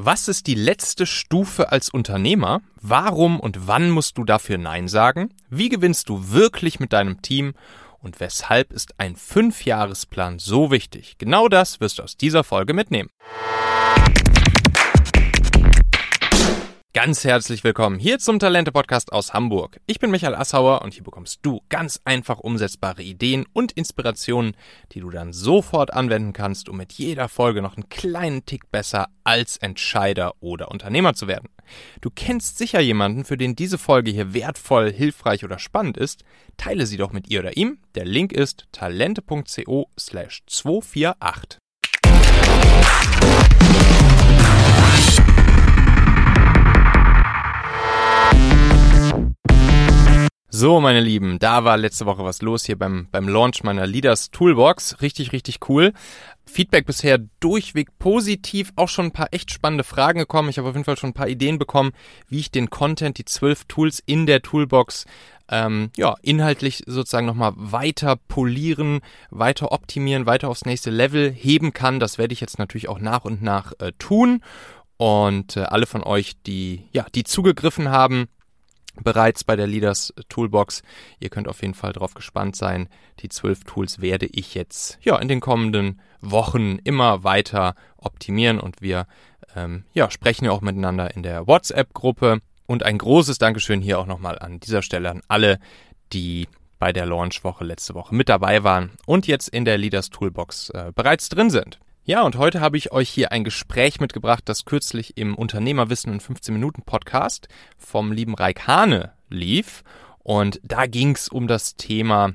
Was ist die letzte Stufe als Unternehmer? Warum und wann musst du dafür Nein sagen? Wie gewinnst du wirklich mit deinem Team? Und weshalb ist ein Fünfjahresplan so wichtig? Genau das wirst du aus dieser Folge mitnehmen. Ganz herzlich willkommen hier zum Talente Podcast aus Hamburg. Ich bin Michael Assauer und hier bekommst du ganz einfach umsetzbare Ideen und Inspirationen, die du dann sofort anwenden kannst, um mit jeder Folge noch einen kleinen Tick besser als Entscheider oder Unternehmer zu werden. Du kennst sicher jemanden, für den diese Folge hier wertvoll, hilfreich oder spannend ist. Teile sie doch mit ihr oder ihm. Der Link ist talente.co/248. So, meine Lieben, da war letzte Woche was los hier beim, beim Launch meiner Leaders Toolbox. Richtig, richtig cool. Feedback bisher durchweg positiv, auch schon ein paar echt spannende Fragen gekommen. Ich habe auf jeden Fall schon ein paar Ideen bekommen, wie ich den Content, die zwölf Tools in der Toolbox ähm, ja, inhaltlich sozusagen nochmal weiter polieren, weiter optimieren, weiter aufs nächste Level heben kann. Das werde ich jetzt natürlich auch nach und nach äh, tun. Und äh, alle von euch, die, ja, die zugegriffen haben, bereits bei der Leaders Toolbox. Ihr könnt auf jeden Fall drauf gespannt sein. Die zwölf Tools werde ich jetzt ja in den kommenden Wochen immer weiter optimieren und wir ähm, ja, sprechen ja auch miteinander in der WhatsApp-Gruppe. Und ein großes Dankeschön hier auch nochmal an dieser Stelle an alle, die bei der Launchwoche letzte Woche mit dabei waren und jetzt in der Leaders Toolbox äh, bereits drin sind. Ja, und heute habe ich euch hier ein Gespräch mitgebracht, das kürzlich im Unternehmerwissen in 15 Minuten Podcast vom lieben Raik Hane lief. Und da ging es um das Thema,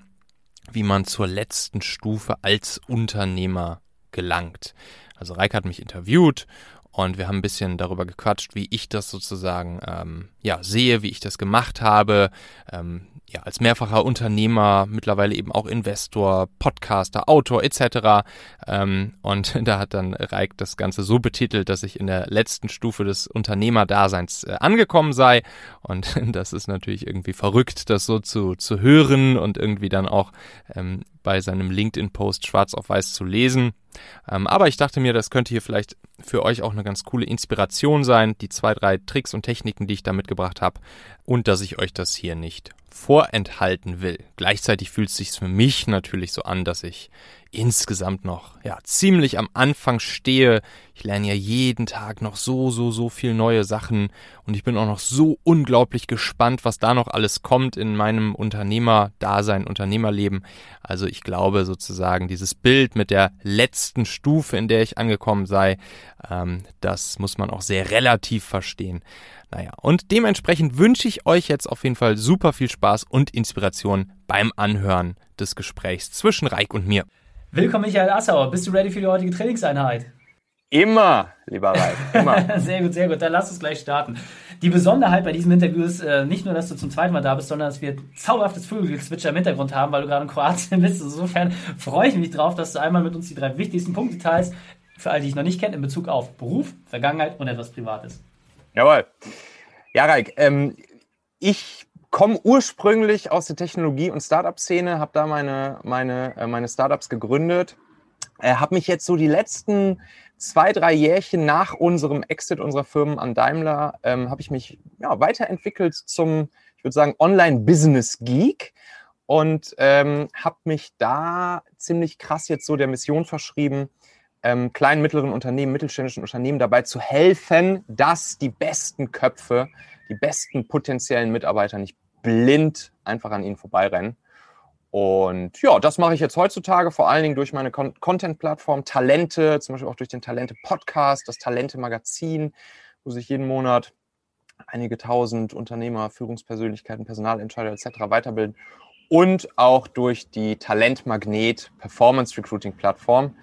wie man zur letzten Stufe als Unternehmer gelangt. Also Raik hat mich interviewt und wir haben ein bisschen darüber gequatscht, wie ich das sozusagen ähm, ja sehe, wie ich das gemacht habe, ähm, ja, als mehrfacher Unternehmer, mittlerweile eben auch Investor, Podcaster, Autor etc. Ähm, und da hat dann Reik das Ganze so betitelt, dass ich in der letzten Stufe des Unternehmerdaseins äh, angekommen sei. Und das ist natürlich irgendwie verrückt, das so zu, zu hören und irgendwie dann auch ähm, bei seinem LinkedIn-Post schwarz auf weiß zu lesen. Ähm, aber ich dachte mir, das könnte hier vielleicht für euch auch eine ganz coole Inspiration sein, die zwei, drei Tricks und Techniken, die ich da mitgebracht habe und dass ich euch das hier nicht vorenthalten will. Gleichzeitig fühlt es sich für mich natürlich so an, dass ich insgesamt noch ja ziemlich am Anfang stehe. Ich lerne ja jeden Tag noch so so so viel neue Sachen und ich bin auch noch so unglaublich gespannt, was da noch alles kommt in meinem Unternehmerdasein, Unternehmerleben. Also ich glaube sozusagen dieses Bild mit der letzten Stufe, in der ich angekommen sei, ähm, das muss man auch sehr relativ verstehen. Naja, und dementsprechend wünsche ich euch jetzt auf jeden Fall super viel Spaß und Inspiration beim Anhören des Gesprächs zwischen Reik und mir. Willkommen, Michael Assauer. Bist du ready für die heutige Trainingseinheit? Immer, lieber Reik, immer. sehr gut, sehr gut. Dann lass uns gleich starten. Die Besonderheit bei diesem Interview ist äh, nicht nur, dass du zum zweiten Mal da bist, sondern dass wir zauberhaftes Vogelgezwitscher im Hintergrund haben, weil du gerade in Kroatien bist. Insofern freue ich mich drauf, dass du einmal mit uns die drei wichtigsten Punkte teilst, für alle, die ich noch nicht kenne, in Bezug auf Beruf, Vergangenheit und etwas Privates. Jawohl. Ja, Raik, ähm, ich komme ursprünglich aus der Technologie- und Startup-Szene, habe da meine, meine, äh, meine Startups gegründet, äh, habe mich jetzt so die letzten zwei, drei Jährchen nach unserem Exit unserer Firmen an Daimler, ähm, habe ich mich ja, weiterentwickelt zum, ich würde sagen, Online-Business-Geek und ähm, habe mich da ziemlich krass jetzt so der Mission verschrieben, ähm, kleinen, mittleren Unternehmen, mittelständischen Unternehmen dabei zu helfen, dass die besten Köpfe, die besten potenziellen Mitarbeiter nicht blind einfach an ihnen vorbeirennen. Und ja, das mache ich jetzt heutzutage vor allen Dingen durch meine Con Content-Plattform Talente, zum Beispiel auch durch den Talente-Podcast, das Talente-Magazin, wo sich jeden Monat einige tausend Unternehmer, Führungspersönlichkeiten, Personalentscheider etc. weiterbilden und auch durch die Talentmagnet Performance Recruiting Plattform,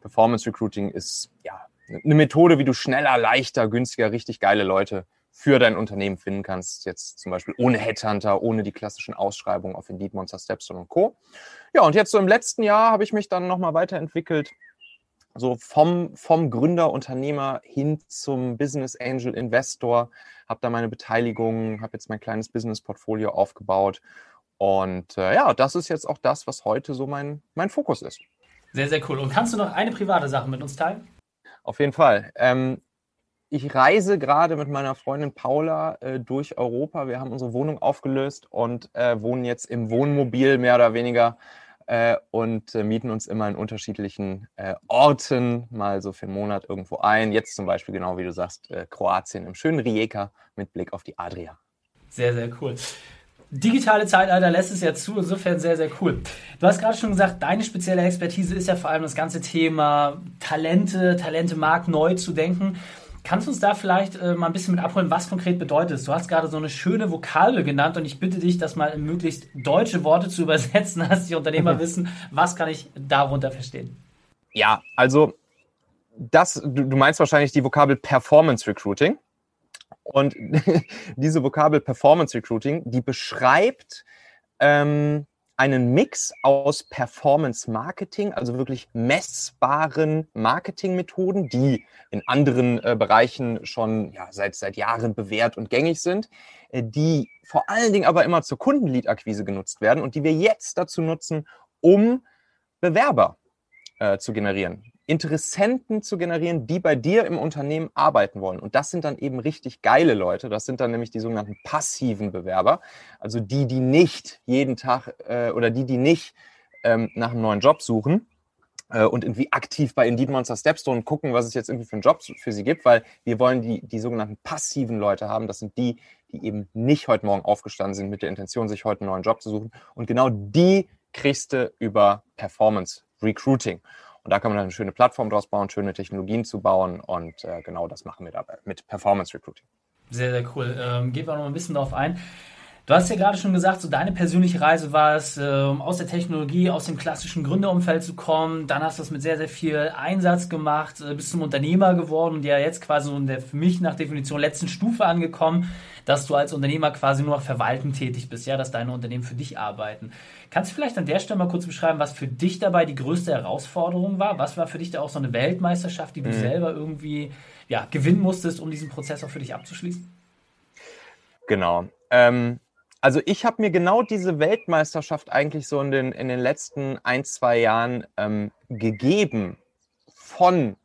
Performance Recruiting ist ja eine Methode, wie du schneller, leichter, günstiger, richtig geile Leute für dein Unternehmen finden kannst. Jetzt zum Beispiel ohne Headhunter, ohne die klassischen Ausschreibungen auf Indeed, Monster, Stepstone und Co. Ja, und jetzt so im letzten Jahr habe ich mich dann nochmal weiterentwickelt. So vom, vom Gründer, Unternehmer hin zum Business Angel Investor, habe da meine Beteiligung, habe jetzt mein kleines Business-Portfolio aufgebaut. Und äh, ja, das ist jetzt auch das, was heute so mein, mein Fokus ist. Sehr, sehr cool. Und kannst du noch eine private Sache mit uns teilen? Auf jeden Fall. Ähm, ich reise gerade mit meiner Freundin Paula äh, durch Europa. Wir haben unsere Wohnung aufgelöst und äh, wohnen jetzt im Wohnmobil mehr oder weniger äh, und äh, mieten uns immer in unterschiedlichen äh, Orten mal so für einen Monat irgendwo ein. Jetzt zum Beispiel, genau wie du sagst, äh, Kroatien im schönen Rijeka mit Blick auf die Adria. Sehr, sehr cool. Digitale Zeitalter lässt es ja zu, insofern sehr, sehr cool. Du hast gerade schon gesagt, deine spezielle Expertise ist ja vor allem das ganze Thema Talente, Talente Markt neu zu denken. Kannst du uns da vielleicht äh, mal ein bisschen mit abholen, was konkret bedeutet es? Du hast gerade so eine schöne Vokabel genannt und ich bitte dich, das mal in möglichst deutsche Worte zu übersetzen, dass die Unternehmer wissen, was kann ich darunter verstehen? Ja, also das, du, du meinst wahrscheinlich die Vokabel Performance Recruiting. Und diese Vokabel Performance Recruiting, die beschreibt ähm, einen Mix aus Performance Marketing, also wirklich messbaren Marketingmethoden, die in anderen äh, Bereichen schon ja, seit, seit Jahren bewährt und gängig sind, äh, die vor allen Dingen aber immer zur Kundenlead-Akquise genutzt werden und die wir jetzt dazu nutzen, um Bewerber äh, zu generieren. Interessenten zu generieren, die bei dir im Unternehmen arbeiten wollen. Und das sind dann eben richtig geile Leute. Das sind dann nämlich die sogenannten passiven Bewerber. Also die, die nicht jeden Tag äh, oder die, die nicht ähm, nach einem neuen Job suchen äh, und irgendwie aktiv bei Indeed Monster Stepstone gucken, was es jetzt irgendwie für einen Job für sie gibt, weil wir wollen die, die sogenannten passiven Leute haben. Das sind die, die eben nicht heute Morgen aufgestanden sind mit der Intention, sich heute einen neuen Job zu suchen. Und genau die kriegst du über Performance Recruiting. Und da kann man dann eine schöne Plattform draus bauen, schöne Technologien zu bauen. Und äh, genau das machen wir dabei mit Performance Recruiting. Sehr, sehr cool. Ähm, gehen wir noch ein bisschen darauf ein. Du hast ja gerade schon gesagt, so deine persönliche Reise war es, äh, aus der Technologie, aus dem klassischen Gründerumfeld zu kommen. Dann hast du es mit sehr, sehr viel Einsatz gemacht, äh, bist zum Unternehmer geworden und ja jetzt quasi so in der für mich nach Definition letzten Stufe angekommen, dass du als Unternehmer quasi nur noch verwaltend tätig bist, ja, dass deine Unternehmen für dich arbeiten. Kannst du vielleicht an der Stelle mal kurz beschreiben, was für dich dabei die größte Herausforderung war? Was war für dich da auch so eine Weltmeisterschaft, die du mhm. selber irgendwie ja, gewinnen musstest, um diesen Prozess auch für dich abzuschließen? Genau. Ähm, also ich habe mir genau diese Weltmeisterschaft eigentlich so in den, in den letzten ein, zwei Jahren ähm, gegeben von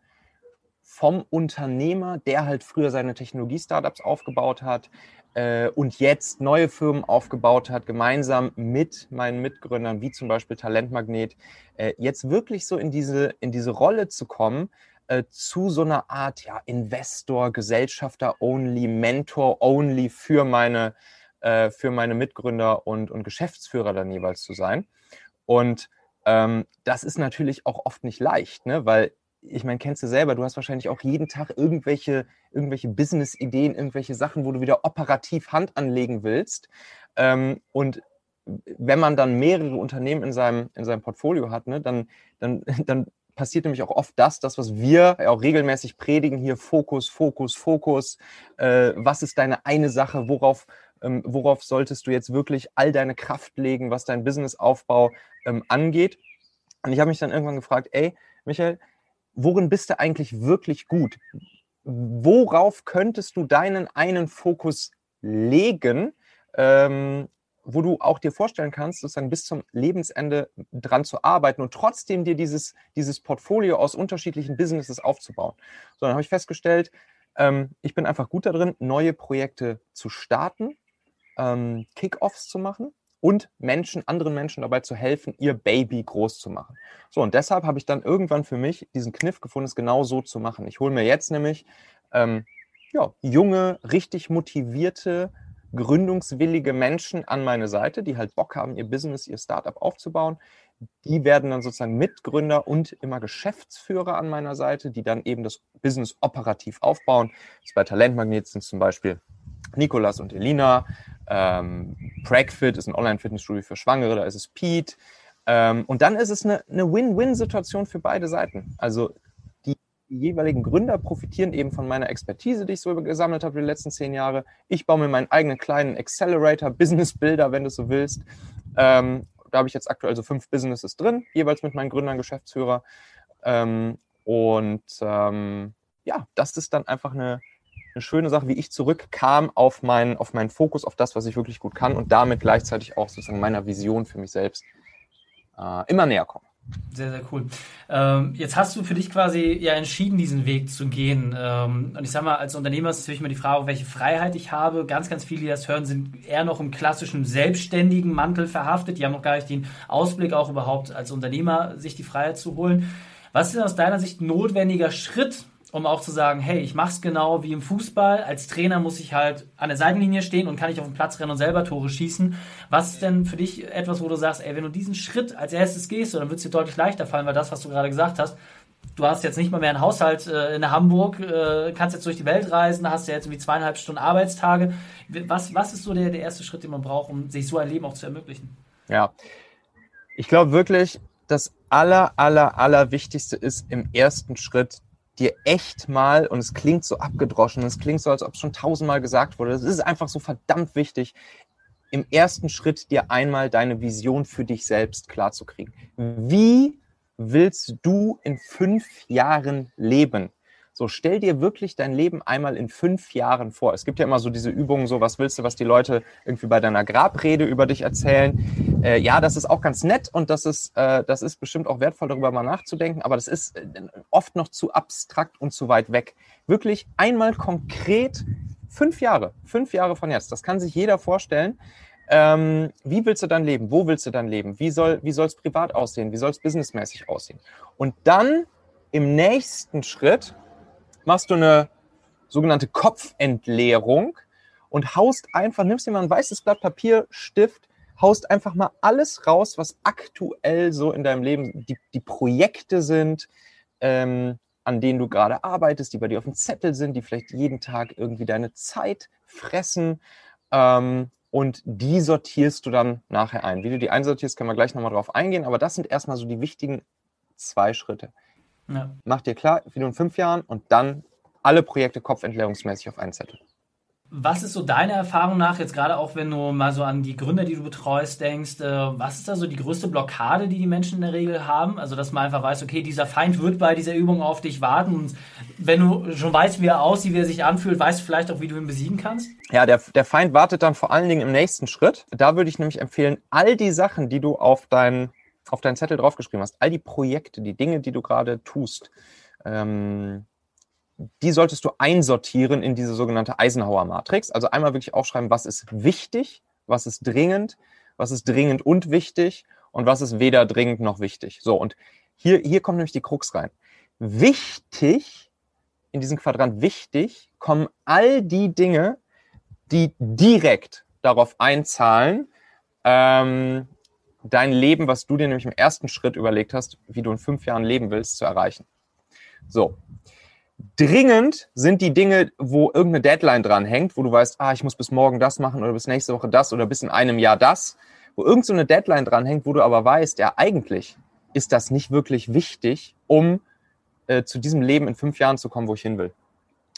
vom Unternehmer, der halt früher seine Technologie-Startups aufgebaut hat äh, und jetzt neue Firmen aufgebaut hat, gemeinsam mit meinen Mitgründern, wie zum Beispiel Talentmagnet, äh, jetzt wirklich so in diese, in diese Rolle zu kommen, äh, zu so einer Art ja, Investor, Gesellschafter-only, Mentor-only für meine, äh, für meine Mitgründer und, und Geschäftsführer dann jeweils zu sein. Und ähm, das ist natürlich auch oft nicht leicht, ne? weil ich meine, kennst du selber, du hast wahrscheinlich auch jeden Tag irgendwelche, irgendwelche Business-Ideen, irgendwelche Sachen, wo du wieder operativ Hand anlegen willst. Ähm, und wenn man dann mehrere Unternehmen in seinem, in seinem Portfolio hat, ne, dann, dann, dann passiert nämlich auch oft das, das, was wir auch regelmäßig predigen, hier Fokus, Fokus, Fokus. Äh, was ist deine eine Sache? Worauf, ähm, worauf solltest du jetzt wirklich all deine Kraft legen, was dein Businessaufbau ähm, angeht? Und ich habe mich dann irgendwann gefragt, ey, Michael, worin bist du eigentlich wirklich gut? Worauf könntest du deinen einen Fokus legen, ähm, wo du auch dir vorstellen kannst, sozusagen bis zum Lebensende dran zu arbeiten und trotzdem dir dieses, dieses Portfolio aus unterschiedlichen Businesses aufzubauen. So, dann habe ich festgestellt, ähm, ich bin einfach gut darin, neue Projekte zu starten, ähm, Kickoffs zu machen und Menschen, anderen Menschen dabei zu helfen, ihr Baby groß zu machen. So, und deshalb habe ich dann irgendwann für mich diesen Kniff gefunden, es genau so zu machen. Ich hole mir jetzt nämlich ähm, ja, junge, richtig motivierte, gründungswillige Menschen an meine Seite, die halt Bock haben, ihr Business, ihr Startup aufzubauen. Die werden dann sozusagen Mitgründer und immer Geschäftsführer an meiner Seite, die dann eben das Business operativ aufbauen. Das bei Talentmagnet sind zum Beispiel Nikolas und Elina. Ähm, Pragfit ist ein Online-Fitnessstudio für Schwangere, da ist es Pete. Ähm, und dann ist es eine, eine Win-Win-Situation für beide Seiten. Also die, jeweiligen Gründer profitieren eben von meiner Expertise, die ich so gesammelt habe die letzten zehn Jahre. Ich baue mir meinen eigenen kleinen Accelerator, Business-Builder, wenn du so willst. Ähm, da habe ich jetzt aktuell so fünf Businesses drin, jeweils mit meinen Gründern, Geschäftsführer. Ähm, und ähm, ja, das ist dann einfach eine, eine schöne Sache, wie ich zurückkam auf meinen, auf meinen Fokus, auf das, was ich wirklich gut kann und damit gleichzeitig auch sozusagen meiner Vision für mich selbst äh, immer näher komme. Sehr, sehr cool. Ähm, jetzt hast du für dich quasi ja entschieden, diesen Weg zu gehen. Ähm, und ich sag mal, als Unternehmer ist natürlich immer die Frage, welche Freiheit ich habe. Ganz, ganz viele, die das hören, sind eher noch im klassischen selbstständigen Mantel verhaftet. Die haben noch gar nicht den Ausblick, auch überhaupt als Unternehmer sich die Freiheit zu holen. Was ist aus deiner Sicht ein notwendiger Schritt, um auch zu sagen, hey, ich mache es genau wie im Fußball. Als Trainer muss ich halt an der Seitenlinie stehen und kann ich auf den Platz rennen und selber Tore schießen. Was ist denn für dich etwas, wo du sagst, ey, wenn du diesen Schritt als erstes gehst, dann wird es dir deutlich leichter fallen, weil das, was du gerade gesagt hast, du hast jetzt nicht mal mehr einen Haushalt äh, in Hamburg, äh, kannst jetzt durch die Welt reisen, hast ja jetzt irgendwie zweieinhalb Stunden Arbeitstage. Was, was ist so der, der erste Schritt, den man braucht, um sich so ein Leben auch zu ermöglichen? Ja, ich glaube wirklich, das aller, aller, aller Wichtigste ist im ersten Schritt dir echt mal, und es klingt so abgedroschen, es klingt so, als ob es schon tausendmal gesagt wurde, es ist einfach so verdammt wichtig, im ersten Schritt dir einmal deine Vision für dich selbst klarzukriegen. Wie willst du in fünf Jahren leben? So, stell dir wirklich dein Leben einmal in fünf Jahren vor. Es gibt ja immer so diese Übungen, so was willst du, was die Leute irgendwie bei deiner Grabrede über dich erzählen. Äh, ja, das ist auch ganz nett und das ist, äh, das ist bestimmt auch wertvoll, darüber mal nachzudenken, aber das ist äh, oft noch zu abstrakt und zu weit weg. Wirklich einmal konkret fünf Jahre, fünf Jahre von jetzt. Das kann sich jeder vorstellen. Ähm, wie willst du dann leben? Wo willst du dann leben? Wie soll wie es privat aussehen? Wie soll es businessmäßig aussehen? Und dann im nächsten Schritt machst du eine sogenannte Kopfentleerung und haust einfach, nimmst dir mal ein weißes Blatt Papier, Stift, haust einfach mal alles raus, was aktuell so in deinem Leben die, die Projekte sind, ähm, an denen du gerade arbeitest, die bei dir auf dem Zettel sind, die vielleicht jeden Tag irgendwie deine Zeit fressen. Ähm, und die sortierst du dann nachher ein. Wie du die einsortierst, können wir gleich nochmal drauf eingehen, aber das sind erstmal so die wichtigen zwei Schritte. Ja. Mach dir klar, wie du in fünf Jahren und dann alle Projekte kopfentleerungsmäßig auf einen Zettel. Was ist so deine Erfahrung nach, jetzt gerade auch wenn du mal so an die Gründer, die du betreust, denkst, äh, was ist da so die größte Blockade, die die Menschen in der Regel haben? Also, dass man einfach weiß, okay, dieser Feind wird bei dieser Übung auf dich warten und wenn du schon weißt, wie er aussieht, wie er sich anfühlt, weißt du vielleicht auch, wie du ihn besiegen kannst? Ja, der, der Feind wartet dann vor allen Dingen im nächsten Schritt. Da würde ich nämlich empfehlen, all die Sachen, die du auf deinen auf deinen Zettel draufgeschrieben hast, all die Projekte, die Dinge, die du gerade tust, ähm, die solltest du einsortieren in diese sogenannte Eisenhower-Matrix. Also einmal wirklich aufschreiben, was ist wichtig, was ist dringend, was ist dringend und wichtig und was ist weder dringend noch wichtig. So, und hier, hier kommt nämlich die Krux rein. Wichtig, in diesem Quadrant wichtig, kommen all die Dinge, die direkt darauf einzahlen, ähm, dein Leben, was du dir nämlich im ersten Schritt überlegt hast, wie du in fünf Jahren leben willst, zu erreichen. So. Dringend sind die Dinge, wo irgendeine Deadline dran hängt, wo du weißt, ah, ich muss bis morgen das machen oder bis nächste Woche das oder bis in einem Jahr das, wo irgendeine so Deadline dran hängt, wo du aber weißt, ja, eigentlich ist das nicht wirklich wichtig, um äh, zu diesem Leben in fünf Jahren zu kommen, wo ich hin will.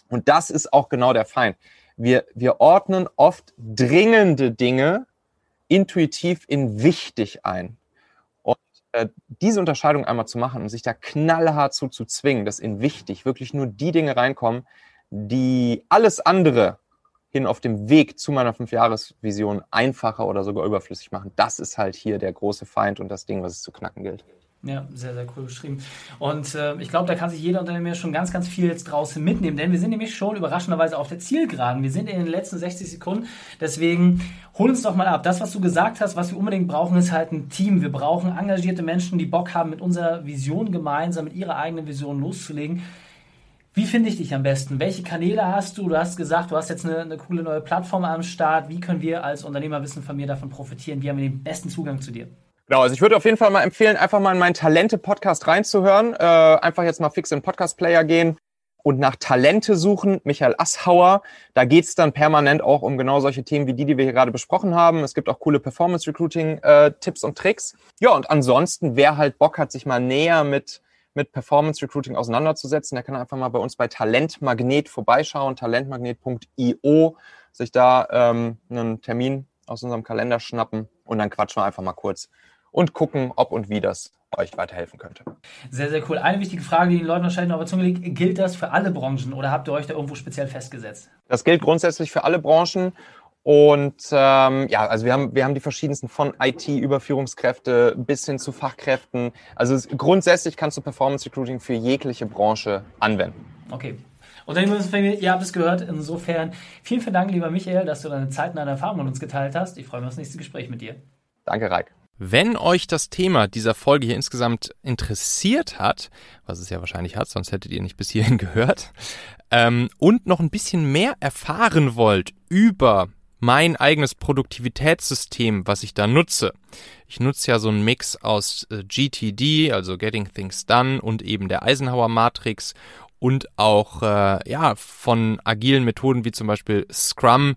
Und das ist auch genau der Feind. Wir, wir ordnen oft dringende Dinge intuitiv in wichtig ein. Äh, diese Unterscheidung einmal zu machen und sich da knallhart zu, zu zwingen, dass in wichtig wirklich nur die Dinge reinkommen, die alles andere hin auf dem Weg zu meiner Fünfjahresvision einfacher oder sogar überflüssig machen. Das ist halt hier der große Feind und das Ding, was es zu knacken gilt. Ja, sehr, sehr cool beschrieben. Und äh, ich glaube, da kann sich jeder Unternehmer schon ganz, ganz viel jetzt draußen mitnehmen, denn wir sind nämlich schon überraschenderweise auf der Zielgeraden. Wir sind in den letzten 60 Sekunden. Deswegen hol uns doch mal ab. Das, was du gesagt hast, was wir unbedingt brauchen, ist halt ein Team. Wir brauchen engagierte Menschen, die Bock haben, mit unserer Vision gemeinsam, mit ihrer eigenen Vision loszulegen. Wie finde ich dich am besten? Welche Kanäle hast du? Du hast gesagt, du hast jetzt eine, eine coole neue Plattform am Start. Wie können wir als Unternehmer Wissen von mir davon profitieren? Wie haben wir den besten Zugang zu dir? Genau, also ich würde auf jeden Fall mal empfehlen, einfach mal in meinen Talente-Podcast reinzuhören. Äh, einfach jetzt mal fix in den Podcast-Player gehen und nach Talente suchen. Michael Asshauer. Da geht's dann permanent auch um genau solche Themen wie die, die wir hier gerade besprochen haben. Es gibt auch coole Performance-Recruiting-Tipps äh, und Tricks. Ja, und ansonsten, wer halt Bock hat, sich mal näher mit mit Performance Recruiting auseinanderzusetzen, der kann einfach mal bei uns bei Talentmagnet vorbeischauen, talentmagnet.io, sich da ähm, einen Termin aus unserem Kalender schnappen und dann quatschen wir einfach mal kurz und gucken, ob und wie das euch weiterhelfen könnte. Sehr, sehr cool. Eine wichtige Frage, die den Leuten wahrscheinlich noch auf der Zunge liegt, gilt das für alle Branchen oder habt ihr euch da irgendwo speziell festgesetzt? Das gilt grundsätzlich für alle Branchen Und ähm, ja, also wir haben, wir haben die verschiedensten von IT über Führungskräfte bis hin zu Fachkräften. Also es, grundsätzlich kannst du Performance Recruiting für jegliche Branche anwenden. Okay. Unternehmensfamilie, ihr habt es gehört. Insofern vielen, vielen Dank, lieber Michael, dass du deine Zeit und deine Erfahrungen mit uns geteilt hast. Ich freue mich auf das nächste Gespräch mit dir. Danke, Raik. Wenn euch das Thema dieser Folge hier insgesamt interessiert hat, was es ja wahrscheinlich hat, sonst hättet ihr nicht bis hierhin gehört, ähm, und noch ein bisschen mehr erfahren wollt über mein eigenes Produktivitätssystem, was ich da nutze. Ich nutze ja so einen Mix aus äh, GTD, also Getting Things Done, und eben der Eisenhower Matrix und auch äh, ja von agilen Methoden wie zum Beispiel Scrum.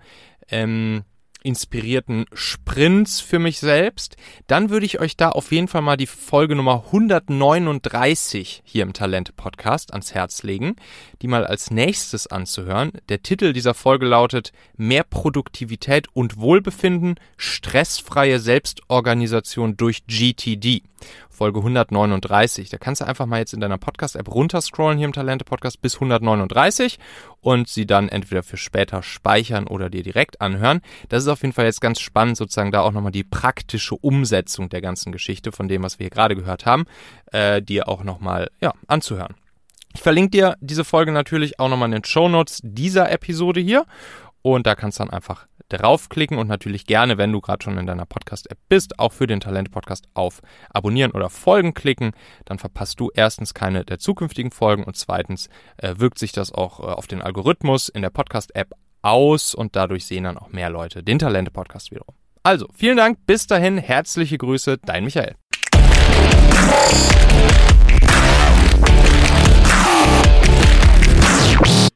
Ähm, inspirierten Sprints für mich selbst, dann würde ich euch da auf jeden Fall mal die Folge Nummer 139 hier im Talente Podcast ans Herz legen, die mal als nächstes anzuhören. Der Titel dieser Folge lautet Mehr Produktivität und Wohlbefinden, stressfreie Selbstorganisation durch GTD. Folge 139. Da kannst du einfach mal jetzt in deiner Podcast-App runterscrollen hier im Talente-Podcast bis 139 und sie dann entweder für später speichern oder dir direkt anhören. Das ist auf jeden Fall jetzt ganz spannend, sozusagen da auch nochmal die praktische Umsetzung der ganzen Geschichte von dem, was wir hier gerade gehört haben, äh, dir auch nochmal ja, anzuhören. Ich verlinke dir diese Folge natürlich auch nochmal in den Show Notes dieser Episode hier und da kannst du dann einfach draufklicken und natürlich gerne, wenn du gerade schon in deiner Podcast-App bist, auch für den Talent-Podcast auf Abonnieren oder Folgen klicken. Dann verpasst du erstens keine der zukünftigen Folgen und zweitens äh, wirkt sich das auch äh, auf den Algorithmus in der Podcast-App aus und dadurch sehen dann auch mehr Leute den Talente-Podcast wiederum. Also, vielen Dank, bis dahin, herzliche Grüße, dein Michael.